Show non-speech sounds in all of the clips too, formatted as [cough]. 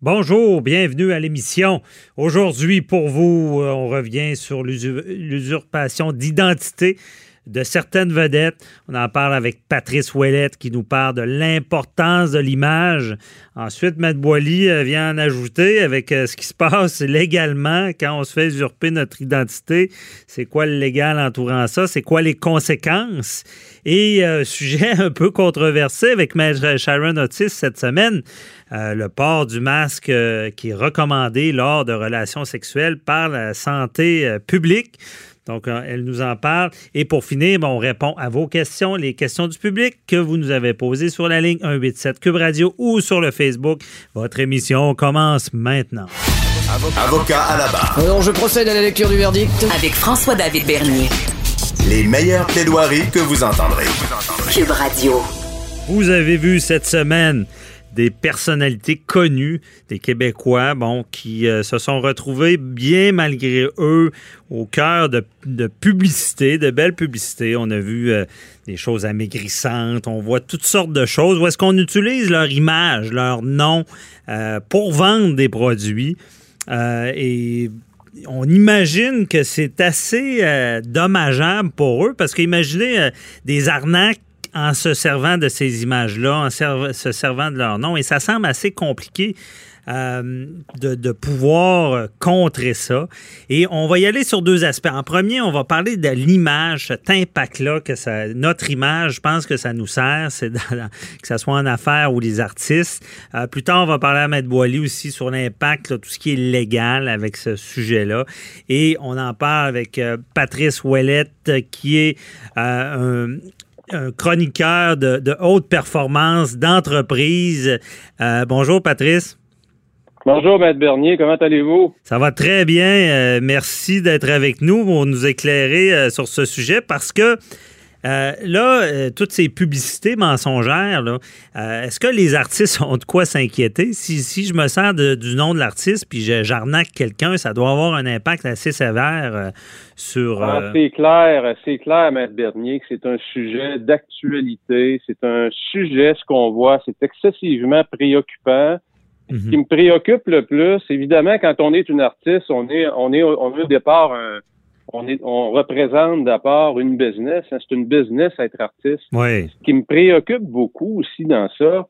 Bonjour, bienvenue à l'émission. Aujourd'hui, pour vous, euh, on revient sur l'usurpation d'identité de certaines vedettes. On en parle avec Patrice Ouellette qui nous parle de l'importance de l'image. Ensuite, Matt Boily euh, vient en ajouter avec euh, ce qui se passe légalement quand on se fait usurper notre identité. C'est quoi le légal entourant ça? C'est quoi les conséquences? Et euh, [laughs] sujet un peu controversé avec Maître Sharon Otis cette semaine, le port du masque qui est recommandé lors de relations sexuelles par la santé publique. Donc, euh, elle nous en parle. Et pour finir, on répond à vos questions, les questions du public que vous nous avez posées sur la ligne 187 Cube Radio ou sur le Facebook. Votre émission commence maintenant. Avocat à la barre. Alors, je procède à la lecture du verdict. Avec François-David Bernier. Les meilleures plaidoiries que vous entendrez. Cube Radio. Vous avez vu cette semaine des personnalités connues, des Québécois, bon, qui euh, se sont retrouvés bien malgré eux au cœur de, de publicité, de belles publicités. On a vu euh, des choses amaigrissantes, on voit toutes sortes de choses où est-ce qu'on utilise leur image, leur nom euh, pour vendre des produits? et on imagine que c'est assez dommageable pour eux parce qu'imaginez des arnaques en se servant de ces images-là, en se servant de leur nom. Et ça semble assez compliqué euh, de, pouvoir contrer ça. Et on va y aller sur deux aspects. En premier, on va parler de l'image, cet impact-là que ça, notre image, je pense que ça nous sert, que ce soit en affaires ou les artistes. Euh, plus tard, on va parler à Maître Boily aussi sur l'impact, tout ce qui est légal avec ce sujet-là. Et on en parle avec euh, Patrice Ouellette, qui est un, un chroniqueur de, haute performance, d'entreprise. Euh, bonjour, Patrice. Bonjour, Maître Bernier. Comment allez-vous? Ça va très bien. Euh, merci d'être avec nous pour nous éclairer euh, sur ce sujet parce que euh, là, euh, toutes ces publicités mensongères, euh, est-ce que les artistes [laughs] ont de quoi s'inquiéter? Si, je me sers du nom de l'artiste puis j'arnaque quelqu'un, ça doit avoir un impact assez sévère sur. Ah, c'est clair, c'est clair, Maître Bernier, que c'est un sujet d'actualité. C'est un sujet, ce qu'on voit, c'est excessivement préoccupant. Ce mhm. qui me préoccupe le plus, évidemment, quand on est une artiste, on est, on est, on est au départ un on, est, on représente d'abord une business. Hein, c'est une business être artiste. Oui. Ce qui me préoccupe beaucoup aussi dans ça,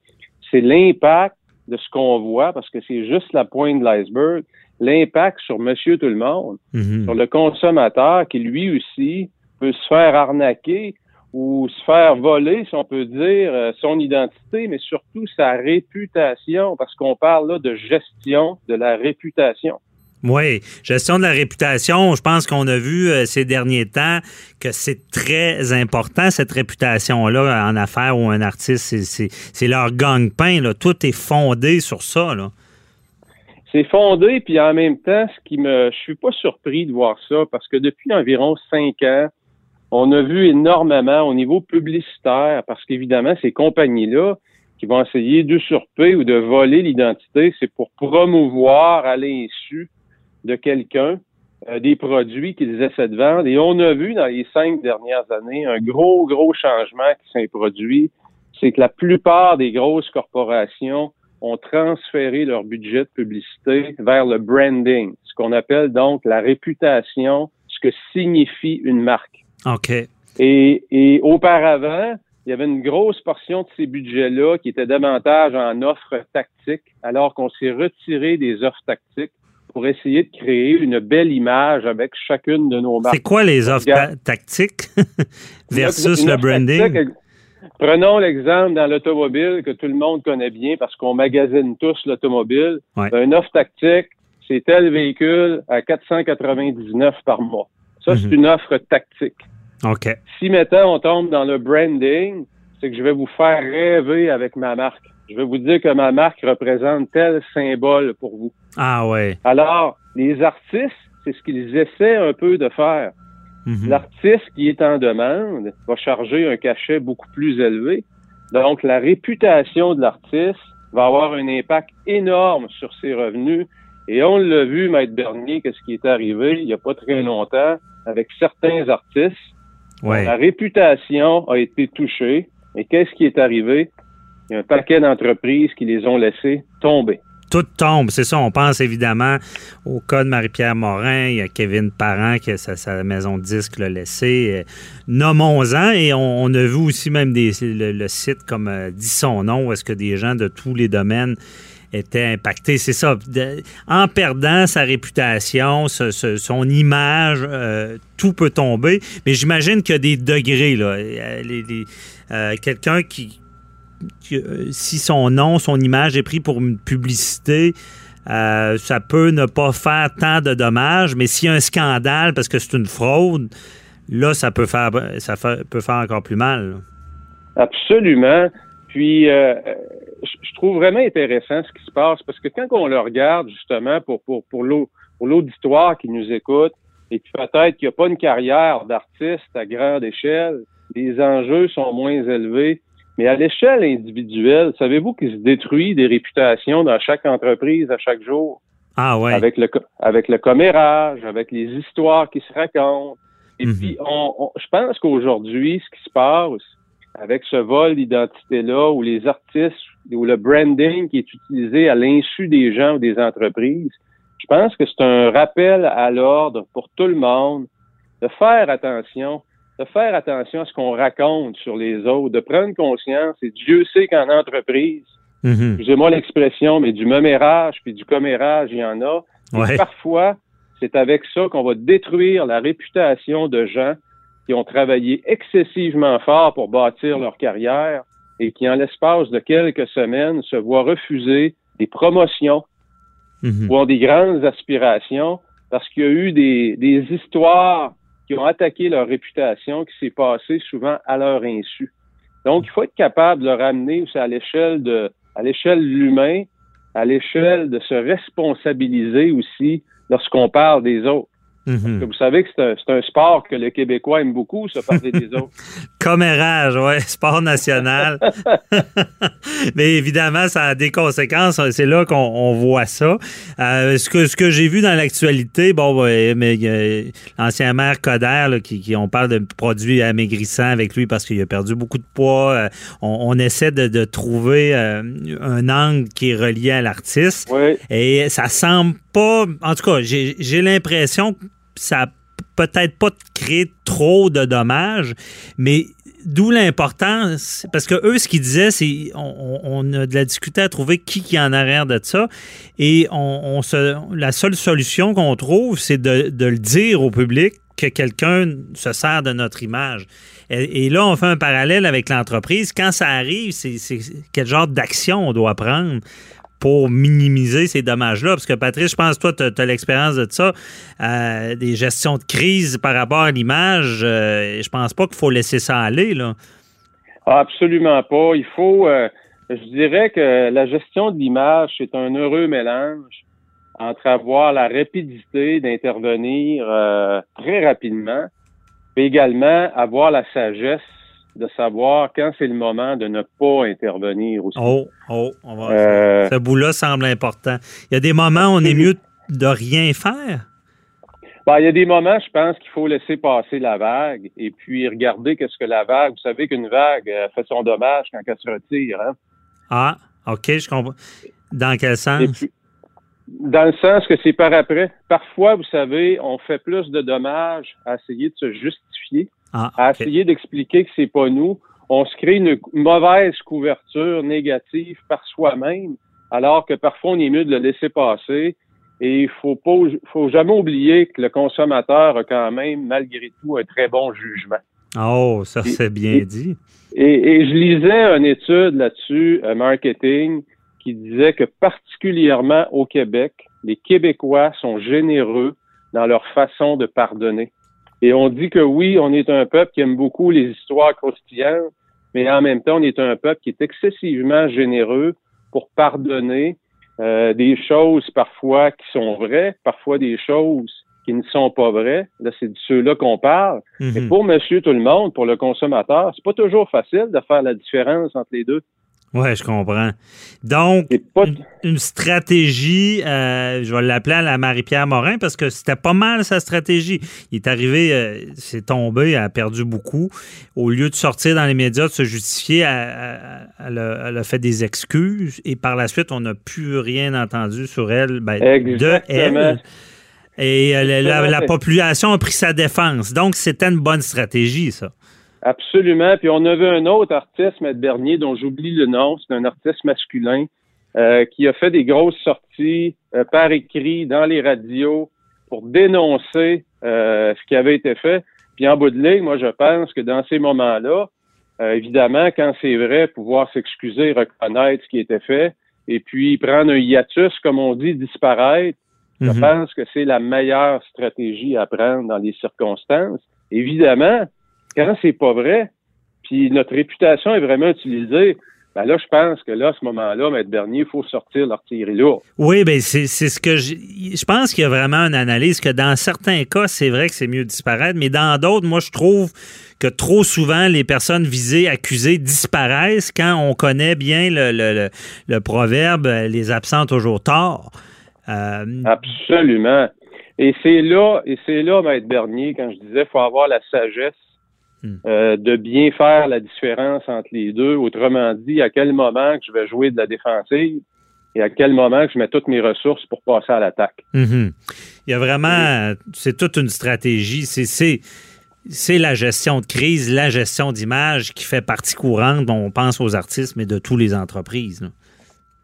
c'est l'impact de ce qu'on voit, parce que c'est juste la pointe de l'iceberg, l'impact sur monsieur tout le monde, mm-hmm. sur le consommateur qui lui aussi peut se faire arnaquer ou se faire voler, si on peut dire, euh, son identité, mais surtout sa réputation, parce qu'on parle là de gestion de la réputation. Oui, gestion de la réputation. Je pense qu'on a vu euh, ces derniers temps que c'est très important, cette réputation-là, en affaires ou un artiste. C'est leur gang-pain. Tout est fondé sur ça. C'est fondé, puis en même temps, ce qui me. Je suis pas surpris de voir ça, parce que depuis environ cinq ans, on a vu énormément au niveau publicitaire, parce qu'évidemment, ces compagnies-là, qui vont essayer d'usurper ou de voler l'identité, c'est pour promouvoir à l'insu de quelqu'un euh, des produits qu'ils essaient de vendre. Et on a vu dans les cinq dernières années un gros, gros changement qui s'est produit. C'est que la plupart des grosses corporations ont transféré leur budget de publicité vers le branding, ce qu'on appelle donc la réputation, ce que signifie une marque. OK. Et, et auparavant, il y avait une grosse portion de ces budgets-là qui était davantage en offres tactiques, alors qu'on s'est retiré des offres tactiques pour essayer de créer une belle image avec chacune de nos marques. C'est quoi les offres tactiques [laughs] versus le branding? prenons l'exemple dans l'automobile que tout le monde connaît bien parce qu'on magasine tous l'automobile. Un offre tactique, c'est tel véhicule à 499 par mois. Ça, c'est Mhm. une offre tactique. OK. Si maintenant on tombe dans le branding, c'est que je vais vous faire rêver avec ma marque. Je vais vous dire que ma marque représente tel symbole pour vous. Ah ouais. Alors, les artistes, c'est ce qu'ils essaient un peu de faire. Mhm. L'artiste qui est en demande va charger un cachet beaucoup plus élevé. Donc, la réputation de l'artiste va avoir un impact énorme sur ses revenus. Et on l'a vu, Maître Bernier, qu'est-ce qui est arrivé il n'y a pas très longtemps avec certains artistes. Ouais. La réputation a été touchée. Et qu'est-ce qui est arrivé? Il y a un paquet d'entreprises qui les ont laissés tomber. tout tombe. C'est ça, on pense évidemment au cas de Marie-Pierre Morin, il y a Kevin Parent qui a sa, maison de disque l'a laissé. Euh, nommons-en et on, a vu aussi même des, le, site comme euh, dit son nom, où est-ce que des gens de tous les domaines étaient impactés. C'est ça. en perdant sa réputation, son image, euh, tout peut tomber. Mais j'imagine qu'il y a des degrés. là. Quelqu'un qui euh, si son nom, son image est pris pour une publicité, euh, ça peut ne pas faire tant de dommages, mais s'il y a un scandale parce que c'est une fraude, là, ça peut faire ça peut faire encore plus mal. Absolument. Puis euh, je trouve vraiment intéressant ce qui se passe parce que quand on le regarde justement pour pour pour l'auditoire qui nous écoute et peut-être qu'il n'y a pas une carrière d'artiste à grande échelle, les enjeux sont moins élevés. Mais à l'échelle individuelle, savez-vous qu'il se détruit des réputations dans chaque entreprise à chaque jour? Ah ouais. Avec le, avec le commérage, avec les histoires qui se racontent. Et mhm. puis, on, je pense qu'aujourd'hui, ce qui se passe avec ce vol d'identité-là, où les artistes, ou le branding qui est utilisé à l'insu des gens ou des entreprises, je pense que c'est un rappel à l'ordre pour tout le monde de faire attention de faire attention à ce qu'on raconte sur les autres, de prendre conscience, et Dieu sait qu'en entreprise, mm moi l'expression, mais du mémérage puis du commérage, il y en a. parfois, c'est avec ça qu'on va détruire la réputation de gens qui ont travaillé excessivement fort pour bâtir leur carrière et qui, en l'espace de quelques semaines, se voient refuser des promotions mhm. ou ont des grandes aspirations parce qu'il y a eu des, des histoires qui ont attaqué leur réputation, qui s'est passé souvent à leur insu. Donc, il faut être capable de ramener à l'échelle de, à l'échelle de l'humain, à l'échelle de se responsabiliser aussi lorsqu'on parle des autres. Mhm. Vous savez que c'est un, sport que les Québécois aiment beaucoup, se parler des [laughs] autres. Commérage, oui, [laughs] sport national. [laughs] mais évidemment, ça a des conséquences. C'est là qu'on voit ça. Euh, ce que, ce que j'ai vu dans l'actualité, bon, mais l'ancien maire Coder, qui, on parle de produits amaigrissants avec lui parce qu'il a perdu beaucoup de poids. Euh, on, essaie de, trouver euh, un angle qui est relié à l'artiste. Et ça semble pas. En tout cas, j'ai l'impression ça peut-être pas créer trop de dommages, mais d'où l'importance, parce que eux, ce qu'ils disaient, c'est on, a de la difficulté à trouver qui, qui est en arrière de ça, et on, se, la seule solution qu'on trouve, c'est de, le dire au public que quelqu'un se sert de notre image. Et, là, on fait un parallèle avec l'entreprise. Quand ça arrive, c'est quel genre d'action on doit prendre? Pour minimiser ces dommages-là? Parce que Patrice, je pense toi, tu as, l'expérience de ça, euh, des gestions de crise par rapport à l'image. Euh, je pense pas qu'il faut laisser ça aller. Là. Absolument pas. Il faut, euh, je dirais que la gestion de l'image, c'est un heureux mélange entre avoir la rapidité d'intervenir très rapidement, mais également avoir la sagesse de savoir quand c'est le moment de ne pas intervenir aussi. Oh, oh, on va euh, ce bout-là semble important. Il y a des moments où on est mieux de rien faire? Ben, il y a des moments, je pense qu'il faut laisser passer la vague et puis regarder qu'est-ce que la vague. Vous savez qu'une vague euh, fait son dommage quand elle se retire. Hein? Ah, OK, je comprends. Dans quel sens? dans le sens que c'est par après. Parfois, vous savez, on fait plus de dommages à essayer de se justifier ah, à essayer d'expliquer que c'est pas nous. On se crée une mauvaise couverture négative par soi-même, alors que parfois on est mieux de le laisser passer. Et il faut pas, faut jamais oublier que le consommateur a quand même, malgré tout, un très bon jugement. Oh, ça c'est bien dit. Et, je lisais une étude là-dessus, euh, marketing, qui disait que particulièrement au Québec, les Québécois sont généreux dans leur façon de pardonner. Et on dit que oui, on est un peuple qui aime beaucoup les histoires croustillantes, mais en même temps, on est un peuple qui est excessivement généreux pour pardonner euh, des choses parfois qui sont vraies, parfois des choses qui ne sont pas vraies. Là, c'est de ceux-là qu'on parle. Mais mhm. pour monsieur tout le monde, pour le consommateur, c'est pas toujours facile de faire la différence entre les deux. Oui, je comprends. Donc, une, une, stratégie, euh, je vais l'appeler à la Marie-Pierre Morin parce que c'était pas mal sa stratégie. Il est arrivé, euh, c'est tombé, elle a perdu beaucoup. Au lieu de sortir dans les médias, de se justifier, elle, elle, a, fait des excuses et par la suite, on n'a plus rien entendu sur elle, ben, de elle. Et euh, la, la population a pris sa défense. Donc, c'était une bonne stratégie, ça. Absolument. Puis on avait un autre artiste, Maître Bernier, dont j'oublie le nom. C'est un artiste masculin euh, qui a fait des grosses sorties euh, par écrit dans les radios pour dénoncer euh, ce qui avait été fait. Puis en bout de ligne, moi, je pense que dans ces moments-là, évidemment, quand c'est vrai, pouvoir s'excuser, reconnaître ce qui était fait, et puis prendre un hiatus, comme on dit, disparaître, je mhm. pense que c'est la meilleure stratégie à prendre dans les circonstances. Évidemment, quand c'est pas vrai, puis notre réputation est vraiment utilisée, ben là, je pense que là, à ce moment-là, Maître Bernier, il faut sortir l'artillerie lourde. Oui, bien, c'est ce que je. Je pense qu'il y a vraiment une analyse que dans certains cas, c'est vrai que c'est mieux de disparaître, mais dans d'autres, moi, je trouve que trop souvent, les personnes visées, accusées disparaissent quand on connaît bien le, le, le, proverbe les absents toujours tort. Euh, Absolument. Et c'est là, et c'est là, Maître Bernier, quand je disais, il faut avoir la sagesse. Euh, de bien faire la différence entre les deux. Autrement dit, à quel moment que je vais jouer de la défensive et à quel moment que je mets toutes mes ressources pour passer à l'attaque. Mhm. Il y a vraiment, c'est toute une stratégie. C'est c'est la gestion de crise, la gestion d'image qui fait partie courante. Bon, on pense aux artistes, mais de toutes les entreprises.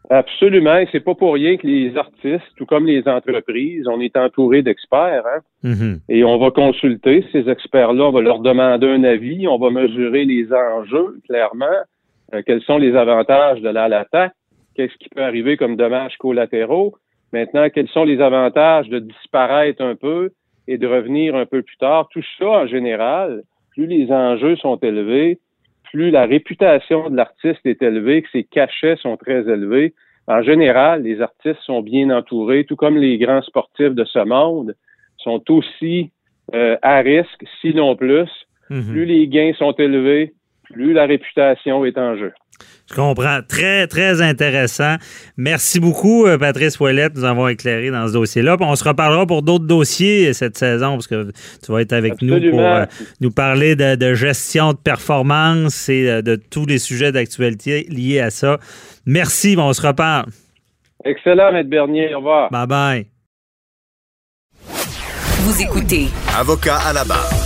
Absolument. C'est pas pour rien que les artistes, tout comme les entreprises, on est entouré d'experts. Hein? Mm-hmm. Et on va consulter ces experts-là, on va leur demander un avis, on va mesurer les enjeux, clairement. Euh, quels sont les avantages de l'attaque? Qu'est-ce qui peut arriver comme dommages collatéraux? Maintenant, quels sont les avantages de disparaître un peu et de revenir un peu plus tard? Tout ça, en général, plus les enjeux sont élevés, plus la réputation de l'artiste est élevée, que ses cachets sont très élevés, en général, les artistes sont bien entourés, tout comme les grands sportifs de ce monde sont aussi euh, à risque, sinon plus. Mhm. Plus les gains sont élevés, plus la réputation est en jeu. Je comprends. Très, très intéressant. Merci beaucoup, euh, Patrice Ouellette, de nous avoir éclairé dans ce dossier-là. On se reparlera pour d'autres dossiers cette saison, parce que tu vas être avec nous pour euh, nous parler de, gestion de performance et euh, de, tous les sujets d'actualité liés à ça. Merci, on se reparle. Excellent, Maître Bernier. Au revoir. Bye bye. Vous écoutez. Avocat à la barre.